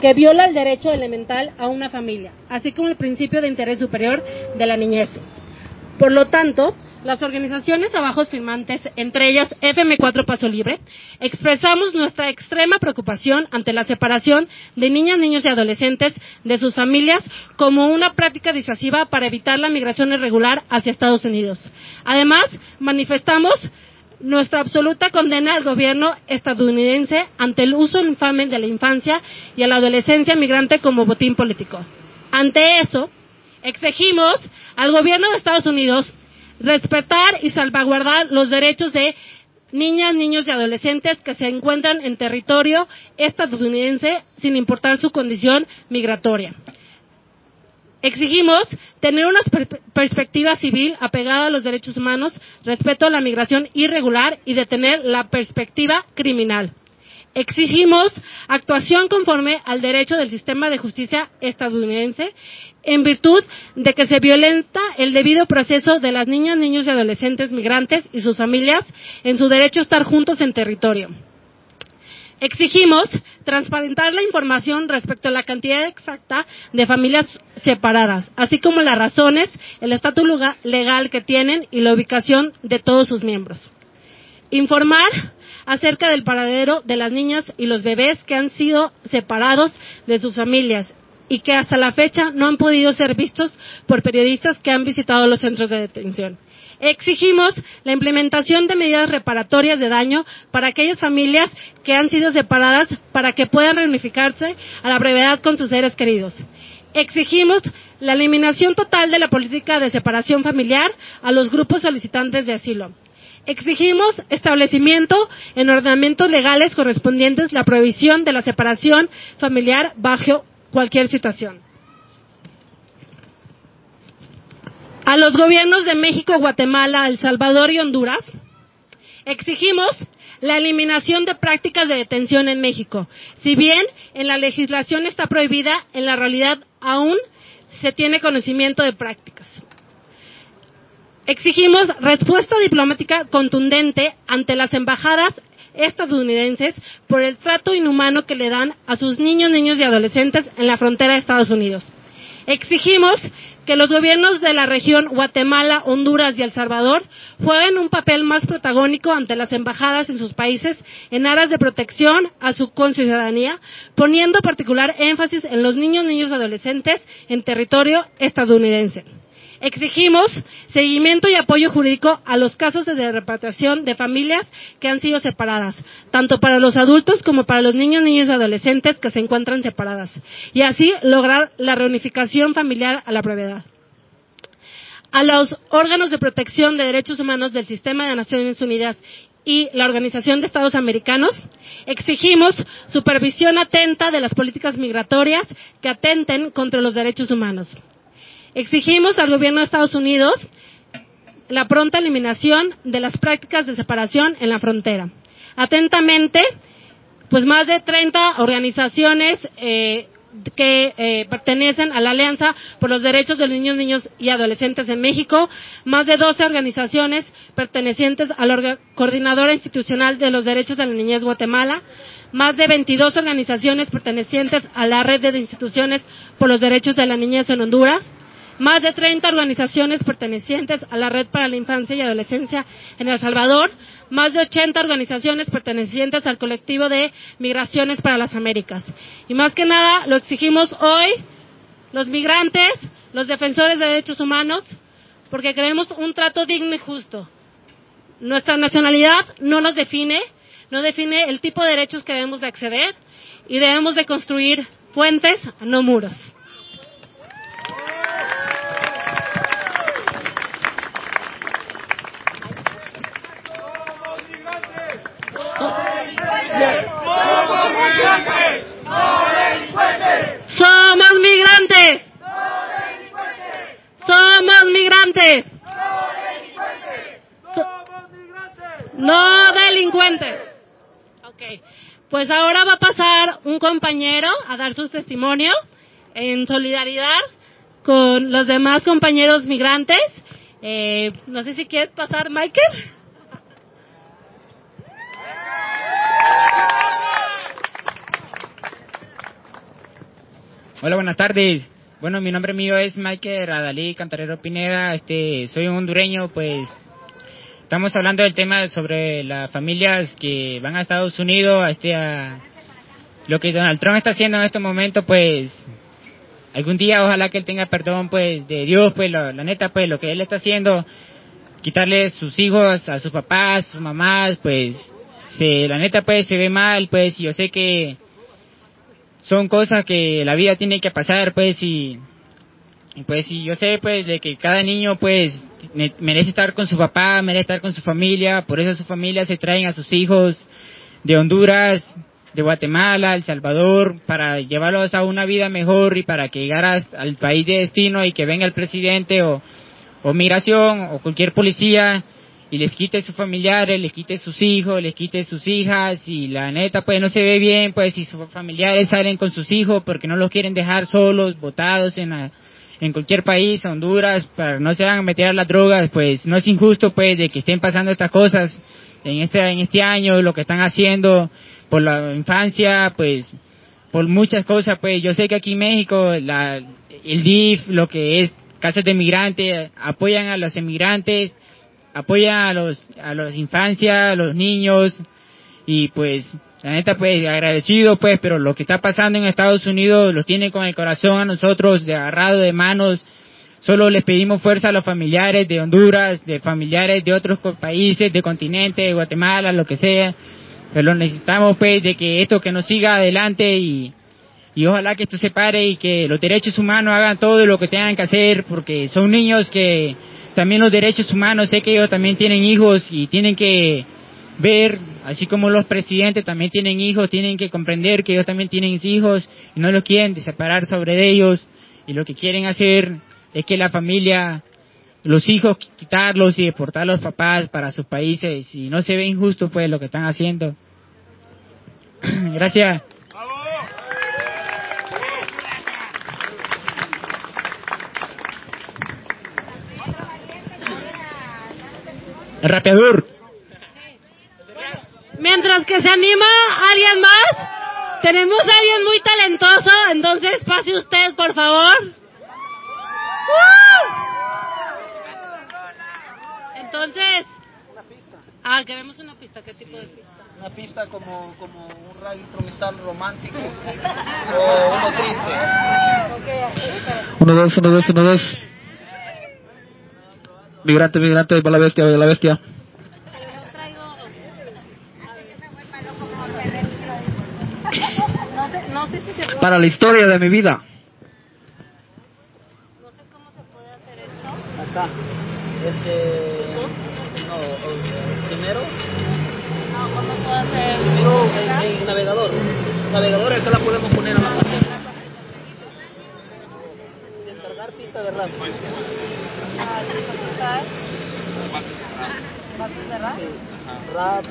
que viola el derecho elemental a una familia, así como el principio de interés superior de la niñez. Por lo tanto, las organizaciones abajo firmantes, entre ellas FM4 Paso Libre, expresamos nuestra extrema preocupación ante la separación de niñas, niños y adolescentes de sus familias como una práctica disuasiva para evitar la migración irregular hacia Estados Unidos. Además, manifestamos nuestra absoluta condena al gobierno estadounidense ante el uso infame de la infancia y a la adolescencia migrante como botín político. Ante eso, exigimos al gobierno de Estados Unidos respetar y salvaguardar los derechos de niñas, niños y adolescentes que se encuentran en territorio estadounidense sin importar su condición migratoria. Exigimos tener una perspectiva civil apegada a los derechos humanos, respeto a la migración irregular y detener la perspectiva criminal. Exigimos actuación conforme al derecho del sistema de justicia estadounidense en virtud de que se violenta el debido proceso de las niñas, niños y adolescentes migrantes y sus familias en su derecho a estar juntos en territorio. Exigimos transparentar la información respecto a la cantidad exacta de familias separadas, así como las razones, el estatus legal que tienen y la ubicación de todos sus miembros. Informar acerca del paradero de las niñas y los bebés que han sido separados de sus familias y que hasta la fecha no han podido ser vistos por periodistas que han visitado los centros de detención. Exigimos la implementación de medidas reparatorias de daño para aquellas familias que han sido separadas para que puedan reunificarse a la brevedad con sus seres queridos. Exigimos la eliminación total de la política de separación familiar a los grupos solicitantes de asilo. Exigimos establecimiento en ordenamientos legales correspondientes la prohibición de la separación familiar bajo cualquier situación. A los gobiernos de México, Guatemala, El Salvador y Honduras exigimos la eliminación de prácticas de detención en México. Si bien en la legislación está prohibida, en la realidad aún se tiene conocimiento de prácticas. Exigimos respuesta diplomática contundente ante las embajadas estadounidenses por el trato inhumano que le dan a sus niños, niños y adolescentes en la frontera de Estados Unidos. Exigimos que los gobiernos de la región Guatemala, Honduras y El Salvador jueguen un papel más protagónico ante las embajadas en sus países en aras de protección a su conciudadanía, poniendo particular énfasis en los niños, niños y adolescentes en territorio estadounidense. Exigimos seguimiento y apoyo jurídico a los casos de repatriación de familias que han sido separadas, tanto para los adultos como para los niños, niños y adolescentes que se encuentran separadas, y así lograr la reunificación familiar a la brevedad a los órganos de protección de derechos humanos del sistema de Naciones Unidas y la Organización de Estados Americanos, exigimos supervisión atenta de las políticas migratorias que atenten contra los derechos humanos. Exigimos al gobierno de Estados Unidos la pronta eliminación de las prácticas de separación en la frontera. Atentamente, pues más de 30 organizaciones eh, que eh, pertenecen a la Alianza por los Derechos de los Niños, Niños y Adolescentes en México, más de 12 organizaciones pertenecientes a la Coordinadora Institucional de los Derechos de la Niñez Guatemala, más de 22 organizaciones pertenecientes a la Red de Instituciones por los Derechos de la Niñez en Honduras, más de 30 organizaciones pertenecientes a la Red para la Infancia y Adolescencia en El Salvador, más de 80 organizaciones pertenecientes al colectivo de Migraciones para las Américas. Y más que nada, lo exigimos hoy los migrantes, los defensores de derechos humanos, porque queremos un trato digno y justo. Nuestra nacionalidad no nos define, no define el tipo de derechos que debemos de acceder y debemos de construir puentes, no muros. delincuentes. Ok. Pues ahora va a pasar un compañero a dar su testimonio en solidaridad con los demás compañeros migrantes. Eh, no sé si quieres pasar, Michael. Hola, buenas tardes. Bueno, mi nombre mío es Michael Radalí Cantarero Pineda. Este, soy un hondureño, pues estamos hablando del tema sobre las familias que van a Estados Unidos, a este, a lo que Donald Trump está haciendo en este momento, pues algún día ojalá que él tenga perdón, pues de Dios, pues la neta, pues lo que él está haciendo, quitarle sus hijos a sus papás, sus mamás, pues se, la neta, pues se ve mal, pues yo sé que son cosas que la vida tiene que pasar, pues, y, pues, y yo sé, pues, de que cada niño, pues, merece estar con su papá, merece estar con su familia, por eso su familia se traen a sus hijos de Honduras, de Guatemala, El Salvador, para llevarlos a una vida mejor y para que llegaras al país de destino y que venga el presidente o, o migración o cualquier policía y les quite sus familiares, les quite sus hijos, les quite sus hijas y la neta pues no se ve bien pues si sus familiares salen con sus hijos porque no los quieren dejar solos, botados en, en cualquier país, Honduras, para no se van a meter a las drogas, pues no es injusto pues de que estén pasando estas cosas en este, en este año, lo que están haciendo por la infancia, pues por muchas cosas pues yo sé que aquí en México la, el DIF, lo que es casas de migrantes, apoyan a los emigrantes apoya a los a las infancias, a los niños y pues la neta pues agradecido pues, pero lo que está pasando en Estados Unidos los tiene con el corazón a nosotros de agarrado de manos. Solo les pedimos fuerza a los familiares de Honduras, de familiares de otros países, de continente, de Guatemala, lo que sea. Pero necesitamos pues de que esto que nos siga adelante y, y ojalá que esto se pare y que los derechos humanos hagan todo lo que tengan que hacer porque son niños que también los derechos humanos, sé que ellos también tienen hijos y tienen que ver, así como los presidentes también tienen hijos, tienen que comprender que ellos también tienen hijos y no los quieren separar sobre ellos y lo que quieren hacer es que la familia, los hijos quitarlos y deportar a los papás para sus países y no se ve injusto pues lo que están haciendo. Gracias. rapeador. Mientras que se anima alguien más, tenemos a alguien muy talentoso, entonces pase usted, por favor. Entonces, ah, queremos una pista, ¿qué tipo de pista? Una pista como, como un rap instrumental romántico o uno triste. Uno, dos, uno, dos, uno, dos. Migrante, migrante, para la bestia, la bestia. Para la historia de mi vida. No sé cómo se puede hacer esto. Acá. Este. No, primero. No, ¿cómo puedo hacer? Primero en, en navegador. Navegador, acá la podemos poner a la pantalla. Descargar pista de RAM. Ah, desconectar. ¿Bases de rap?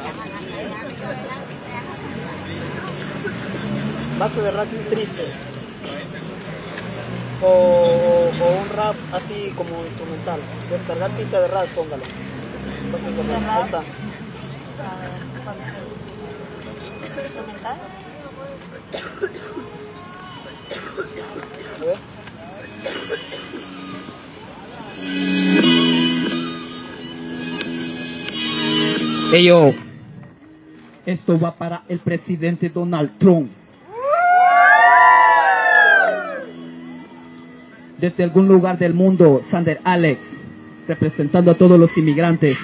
De rap triste. O, o, un rap así como instrumental. Descargar pista de rap, póngalo. De rap. Ahí está. A ver, ¿cuál es el instrumental? A ver. Ello. Esto va para el presidente Donald Trump. Desde algún lugar del mundo, Sander Alex, representando a todos los inmigrantes.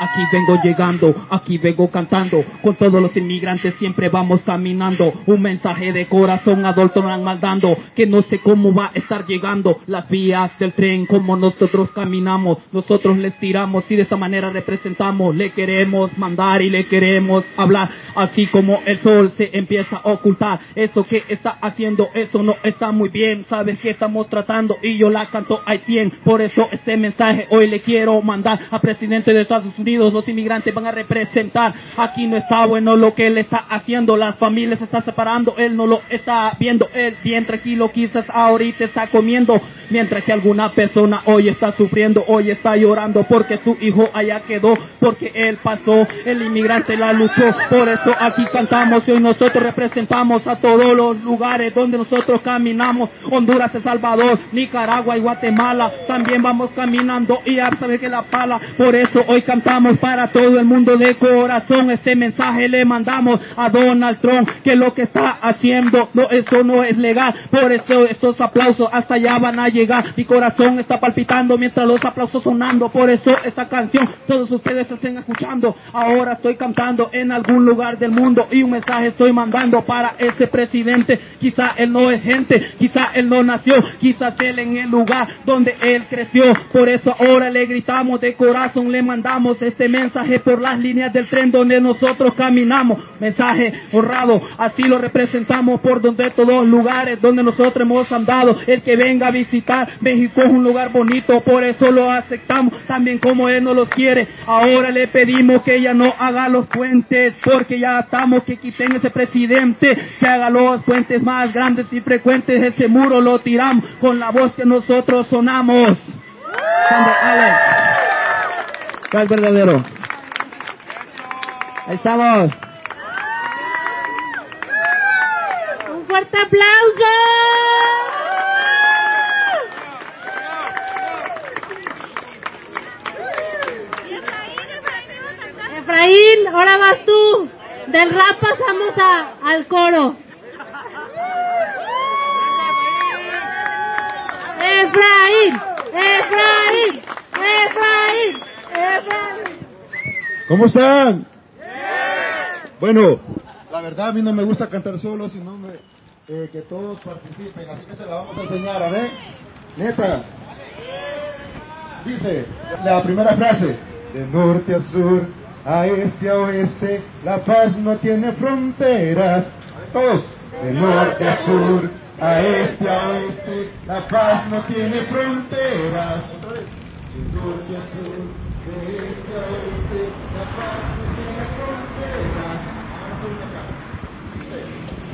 Aquí vengo llegando, aquí vengo cantando, con todos los inmigrantes siempre vamos caminando. Un mensaje de corazón a Dalton mandando, que no sé cómo va a estar llegando las vías del tren, como nosotros caminamos, nosotros les tiramos y de esa manera representamos, le queremos mandar y le queremos hablar, así como el sol se empieza a ocultar. Eso que está haciendo, eso no está muy bien, sabes que estamos tratando y yo la canto a 100, por eso este mensaje hoy le quiero mandar al presidente de Estados Unidos Los inmigrantes van a representar. Aquí no está bueno lo que él está haciendo, las familias están separando, él no lo está viendo, él bien tranquilo quizás ahorita está comiendo, mientras que alguna persona hoy está sufriendo, hoy está llorando porque su hijo allá quedó, porque él pasó, el inmigrante la luchó, por eso aquí cantamos y hoy nosotros representamos a todos los lugares donde nosotros caminamos, Honduras, El Salvador, Nicaragua y Guatemala, también vamos caminando y ya sabe que la pala, por eso hoy cantamos para todo el mundo de corazón, este mensaje le mandamos a Donald Trump, que lo que está haciendo, no, eso no es legal, por eso estos aplausos hasta allá van a llegar, mi corazón está palpitando mientras los aplausos sonando, por eso esta canción todos ustedes estén escuchando, ahora estoy cantando en algún lugar del mundo y un mensaje estoy mandando para ese presidente, quizá él no es gente, quizá él no nació, quizás él en el lugar donde él creció, por eso ahora le gritamos de corazón, le mandamos este mensaje por las líneas del tren donde nosotros caminamos, mensaje honrado, así lo representamos por donde todos los lugares donde nosotros hemos andado, el que venga a visitar México es un lugar bonito, por eso lo aceptamos, también como él no lo quiere, ahora le pedimos que ella no haga los puentes, porque ya estamos que quiten ese presidente, que haga los puentes más grandes y frecuentes, ese muro lo tiramos con la voz que nosotros sonamos. ¿Cuál verdadero? Ahí estamos. Un fuerte aplauso. Efraín, ahora vas tú. Del rap pasamos a, al coro. Efraín, Efraín, Efraín. ¿Cómo están? Bueno, la verdad a mí no me gusta cantar solo, sino me- eh, que todos participen, así que se la vamos a enseñar, a ver. Neta. Dice la primera frase, de norte a sur, a este a oeste, la paz no tiene fronteras. Todos, de norte a sur, a este a oeste, la paz no tiene fronteras. De norte a sur, de este a oeste,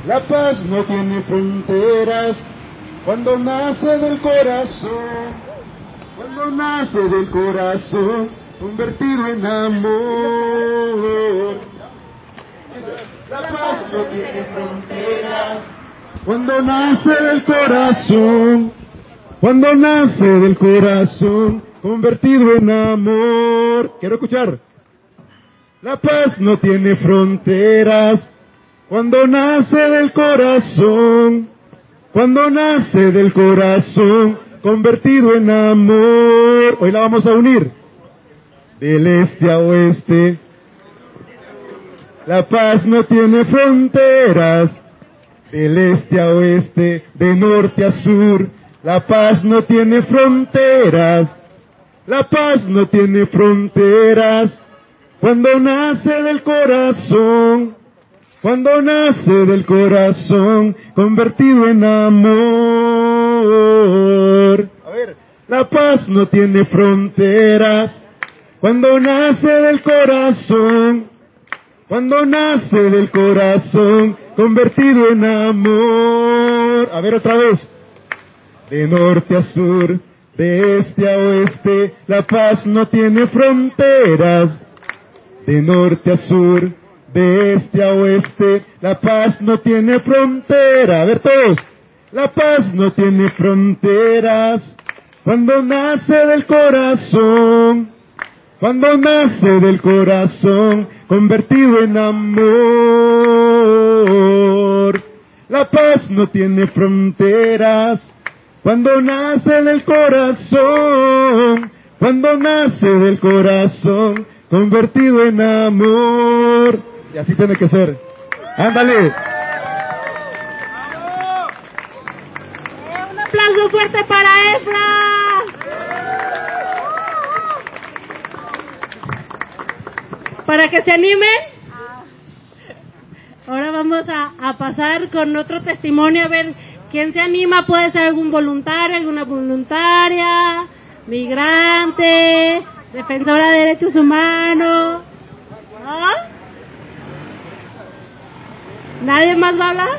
la paz no tiene fronteras. Cuando nace del corazón, cuando nace del corazón, convertido en amor. La paz no tiene fronteras cuando nace del corazón, cuando nace del corazón, convertido en amor. Quiero escuchar. La paz no tiene fronteras cuando nace del corazón, cuando nace del corazón, convertido en amor. Hoy la vamos a unir. Del este a oeste. La paz no tiene fronteras. Del este a oeste, de norte a sur. La paz no tiene fronteras. La paz no tiene fronteras. Cuando nace del corazón, cuando nace del corazón, convertido en amor. A ver, la paz no tiene fronteras. Cuando nace del corazón, cuando nace del corazón, convertido en amor. A ver otra vez. De norte a sur, de este a oeste, la paz no tiene fronteras. De norte a sur, de este a oeste, la paz no tiene frontera. A ver todos. La paz no tiene fronteras. Cuando nace del corazón, cuando nace del corazón, convertido en amor. La paz no tiene fronteras. Cuando nace del corazón, cuando nace del corazón, convertido en amor. Y así tiene que ser. Ándale. Un aplauso fuerte para Efra. Para que se animen. Ahora vamos a, a pasar con otro testimonio a ver quién se anima. Puede ser algún voluntario, alguna voluntaria, migrante, defensora de derechos humanos. ¿No? ¿Nadie más va a hablar?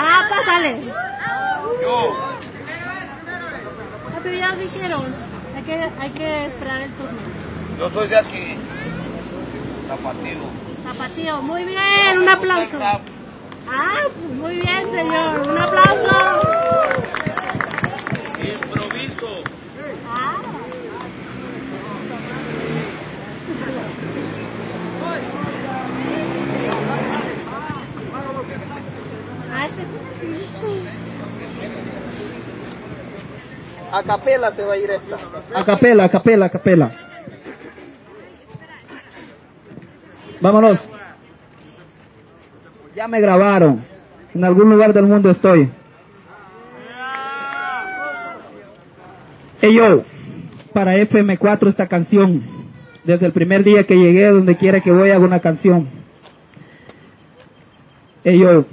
Ah, pásale. Yo. Ah, pero ya dijeron. Hay que, hay que esperar el turno. Yo soy de aquí. Zapatillo. Zapatillo, muy bien, un aplauso. Ah, pues muy bien, señor. Un aplauso. Improviso. Ah. Ah, ese es- A capela se va a ir esta. A capela, a capela, a capela. Vámonos. Ya me grabaron. En algún lugar del mundo estoy. Hey yo, para FM4 esta canción. Desde el primer día que llegué, donde quiera que voy, hago una canción. Hey yo,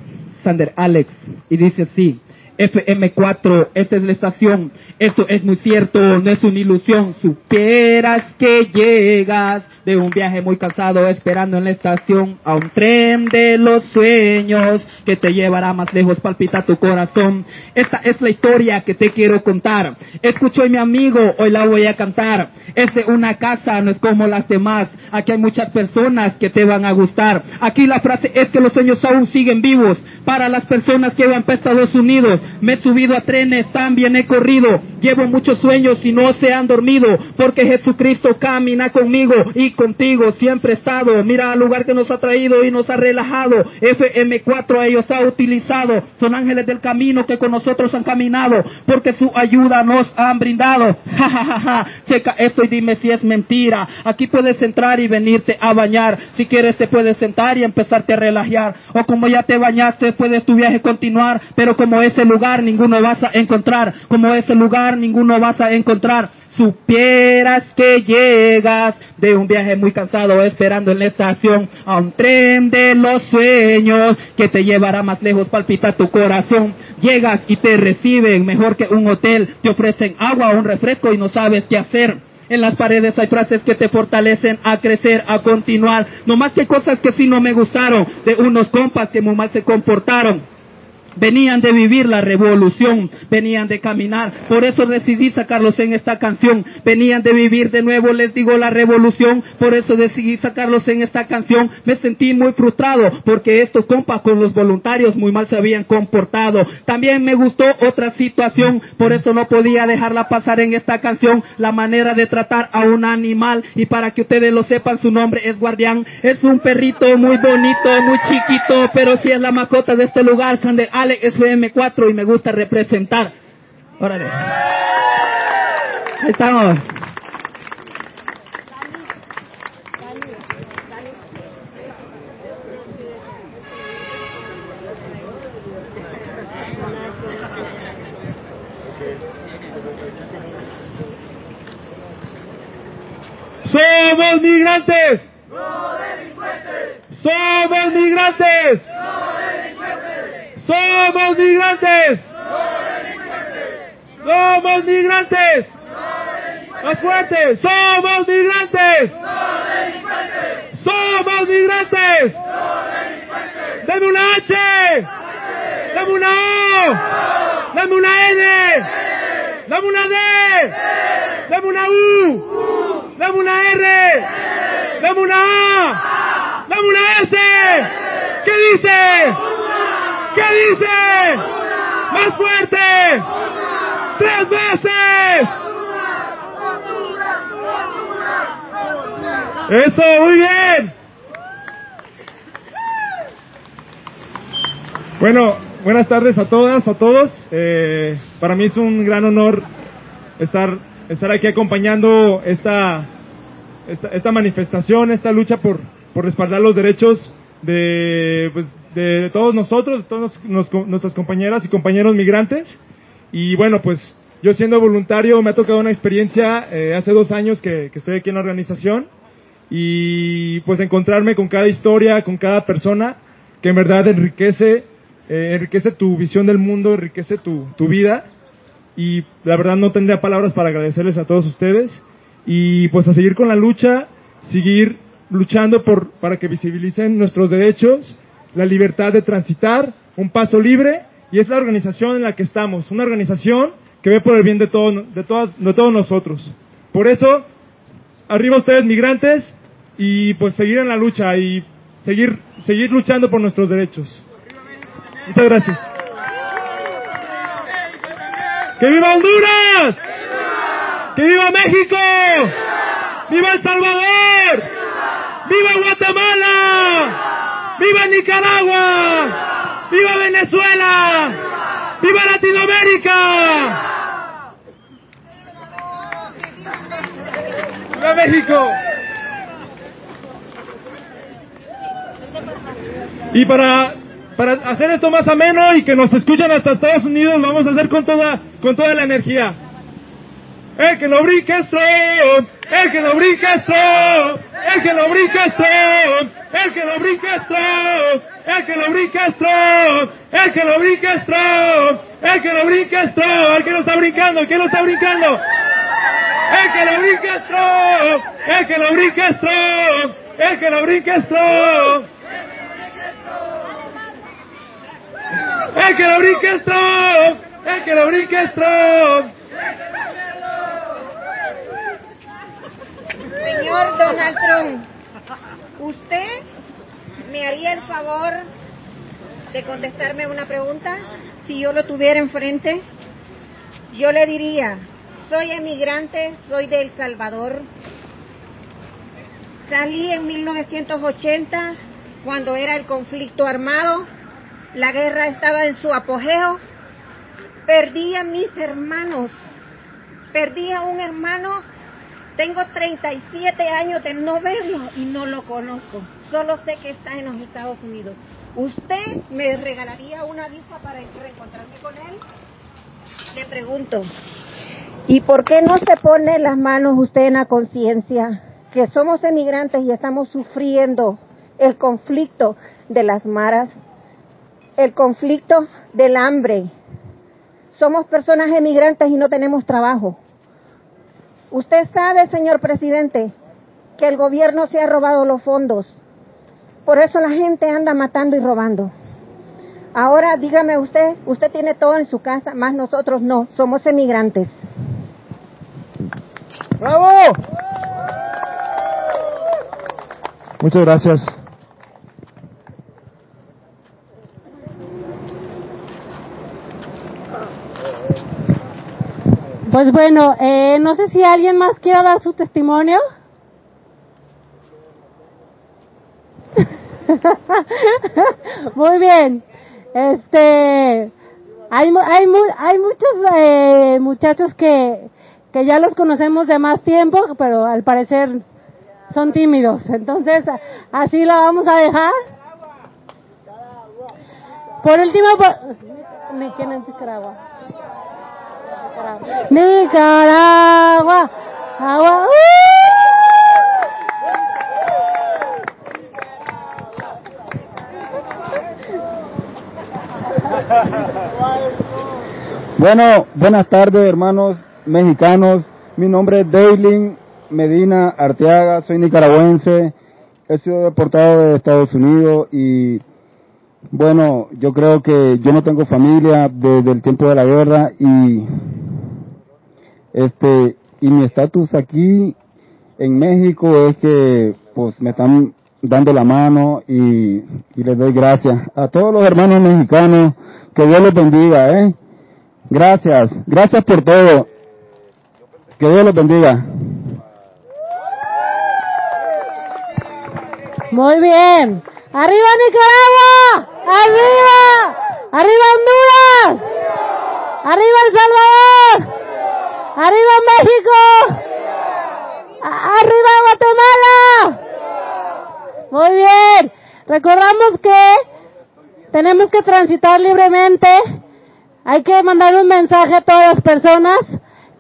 Sander Alex. Y dice así. FM4, esta es la estación. Esto es muy cierto, no es una ilusión. Supieras que llegas de un viaje muy cansado esperando en la estación a un tren de los sueños que te llevará más lejos, palpita tu corazón. Esta es la historia que te quiero contar. Escucho a mi amigo, hoy la voy a cantar. Es de una casa, no es como las demás. Aquí hay muchas personas que te van a gustar. Aquí la frase es que los sueños aún siguen vivos. Para las personas que van para Estados Unidos, me he subido a trenes, también he corrido. Llevo muchos sueños y no se han dormido, porque Jesucristo camina conmigo y contigo siempre he estado. Mira al lugar que nos ha traído y nos ha relajado. FM4 ellos ha utilizado. Son ángeles del camino que con nosotros han caminado, porque su ayuda nos han brindado. Ja, ja, ja, ja. Checa esto y dime si es mentira. Aquí puedes entrar y venirte a bañar. Si quieres te puedes sentar y empezarte a relajar. O como ya te bañaste, puedes tu viaje continuar. Pero como ese lugar ninguno vas a encontrar. Como ese lugar ninguno vas a encontrar. Supieras que llegas de un viaje muy cansado esperando en la estación a un tren de los sueños que te llevará más lejos, palpita tu corazón. Llegas y te reciben mejor que un hotel, te ofrecen agua o un refresco y no sabes qué hacer. En las paredes hay frases que te fortalecen a crecer, a continuar. No más que cosas que sí no me gustaron, de unos compas que muy mal se comportaron. Venían de vivir la revolución, venían de caminar, por eso decidí sacarlos en esta canción. Venían de vivir de nuevo, les digo, la revolución, por eso decidí sacarlos en esta canción. Me sentí muy frustrado porque estos compas con los voluntarios muy mal se habían comportado. También me gustó otra situación, por eso no podía dejarla pasar en esta canción, la manera de tratar a un animal. Y para que ustedes lo sepan, su nombre es Guardián. Es un perrito muy bonito, muy chiquito, pero sí es la mascota de este lugar, Sander Alex FM4 y me gusta representar. Órale. Ahí estamos. Somos migrantes. Somos migrantes. Somos migrantes. Somos migrantes. Más fuerte. Somos migrantes. Somos migrantes. Dame una H. Dame una O. Dame una N. Dame una D. Dame una U. Dame una R. Dame una A. Dame una S. ¿Qué dice? ¿Qué dice? Más fuerte. Tres veces. Eso, muy bien. Bueno, buenas tardes a todas, a todos. Eh, para mí es un gran honor estar, estar aquí acompañando esta, esta, esta manifestación, esta lucha por, por respaldar los derechos de, pues, de todos nosotros, de todas nos- nos- nuestras compañeras y compañeros migrantes. Y bueno, pues yo siendo voluntario me ha tocado una experiencia eh, hace dos años que, que estoy aquí en la organización y pues encontrarme con cada historia, con cada persona que en verdad enriquece, eh, enriquece tu visión del mundo, enriquece tu, tu vida. y la verdad no tendría palabras para agradecerles a todos ustedes y pues a seguir con la lucha, seguir luchando por, para que visibilicen nuestros derechos, la libertad de transitar, un paso libre y es la organización en la que estamos, una organización que ve por el bien de, todo, de, todas, de todos nosotros. Por eso, arriba ustedes migrantes y pues seguir en la lucha y seguir, seguir luchando por nuestros derechos. Muchas gracias. ¡Que viva Honduras! ¡Que viva México! ¡Viva El Salvador! ¡Viva Guatemala! ¡Viva Nicaragua! ¡Viva Venezuela! ¡Viva Latinoamérica! ¡Viva México! Y para, para hacer esto más ameno y que nos escuchen hasta Estados Unidos, lo vamos a hacer con toda, con toda la energía. El que no brinque es el que no brinque es el que no brinque es el que no brinque es Trump, el que no brinque es Trump, el que no brinque es Trump, el que no brinque es Trump, el que no está brincando, el que no está brincando. El que no brinque es Trump, el que no brinque es Trump, el que no brinque es Trump. El que no brinque es Trump, el que no brinque es Trump. Señor Donald Trump, ¿usted me haría el favor de contestarme una pregunta? Si yo lo tuviera enfrente, yo le diría, soy emigrante, soy de El Salvador. Salí en 1980 cuando era el conflicto armado, la guerra estaba en su apogeo. Perdí a mis hermanos, perdí a un hermano tengo 37 años de no verlo y no lo conozco. Solo sé que está en los Estados Unidos. ¿Usted me regalaría una visa para reencontrarme con él? Le pregunto. ¿Y por qué no se pone las manos usted en la conciencia que somos emigrantes y estamos sufriendo el conflicto de las maras, el conflicto del hambre? Somos personas emigrantes y no tenemos trabajo. Usted sabe, señor presidente, que el gobierno se ha robado los fondos. Por eso la gente anda matando y robando. Ahora dígame usted, usted tiene todo en su casa, más nosotros no, somos emigrantes. ¡Bravo! Muchas gracias. Pues bueno, eh, no sé si alguien más quiere dar su testimonio. Muy bien. Este, hay, hay, hay muchos eh, muchachos que, que ya los conocemos de más tiempo, pero al parecer son tímidos. Entonces, así lo vamos a dejar. Por último, ¿me quieren Nicaragua? Agua. Bueno, buenas tardes hermanos mexicanos. Mi nombre es Daylin Medina Arteaga, soy nicaragüense. He sido deportado de Estados Unidos y bueno, yo creo que yo no tengo familia desde el tiempo de la guerra y este y mi estatus aquí en México es que pues me están dando la mano y, y les doy gracias a todos los hermanos mexicanos que Dios los bendiga, ¿eh? Gracias, gracias por todo. Que Dios los bendiga. Muy bien. ¡Arriba Nicaragua! ¡Arriba! ¡Arriba Honduras! ¡Arriba El Salvador! ¡Arriba México! ¡Arriba Guatemala! Muy bien. Recordamos que tenemos que transitar libremente. Hay que mandar un mensaje a todas las personas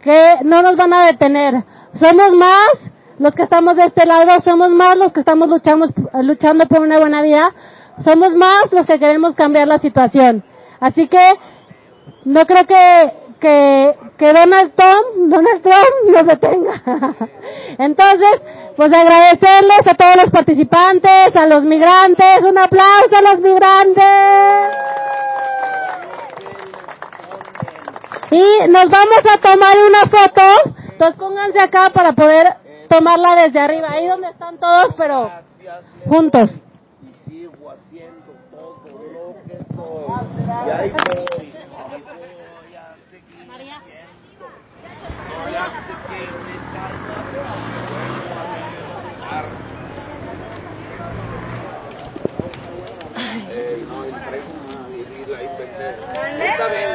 que no nos van a detener. Somos más los que estamos de este lado, somos más los que estamos luchamos, luchando por una buena vida, somos más los que queremos cambiar la situación. Así que no creo que que, que Donald Trump, Donald Trump nos detenga. Entonces, pues agradecerles a todos los participantes, a los migrantes, un aplauso a los migrantes. Y nos vamos a tomar una foto, entonces pónganse acá para poder tomarla desde arriba, ahí donde están todos, pero juntos. Ay. Eh, no, y la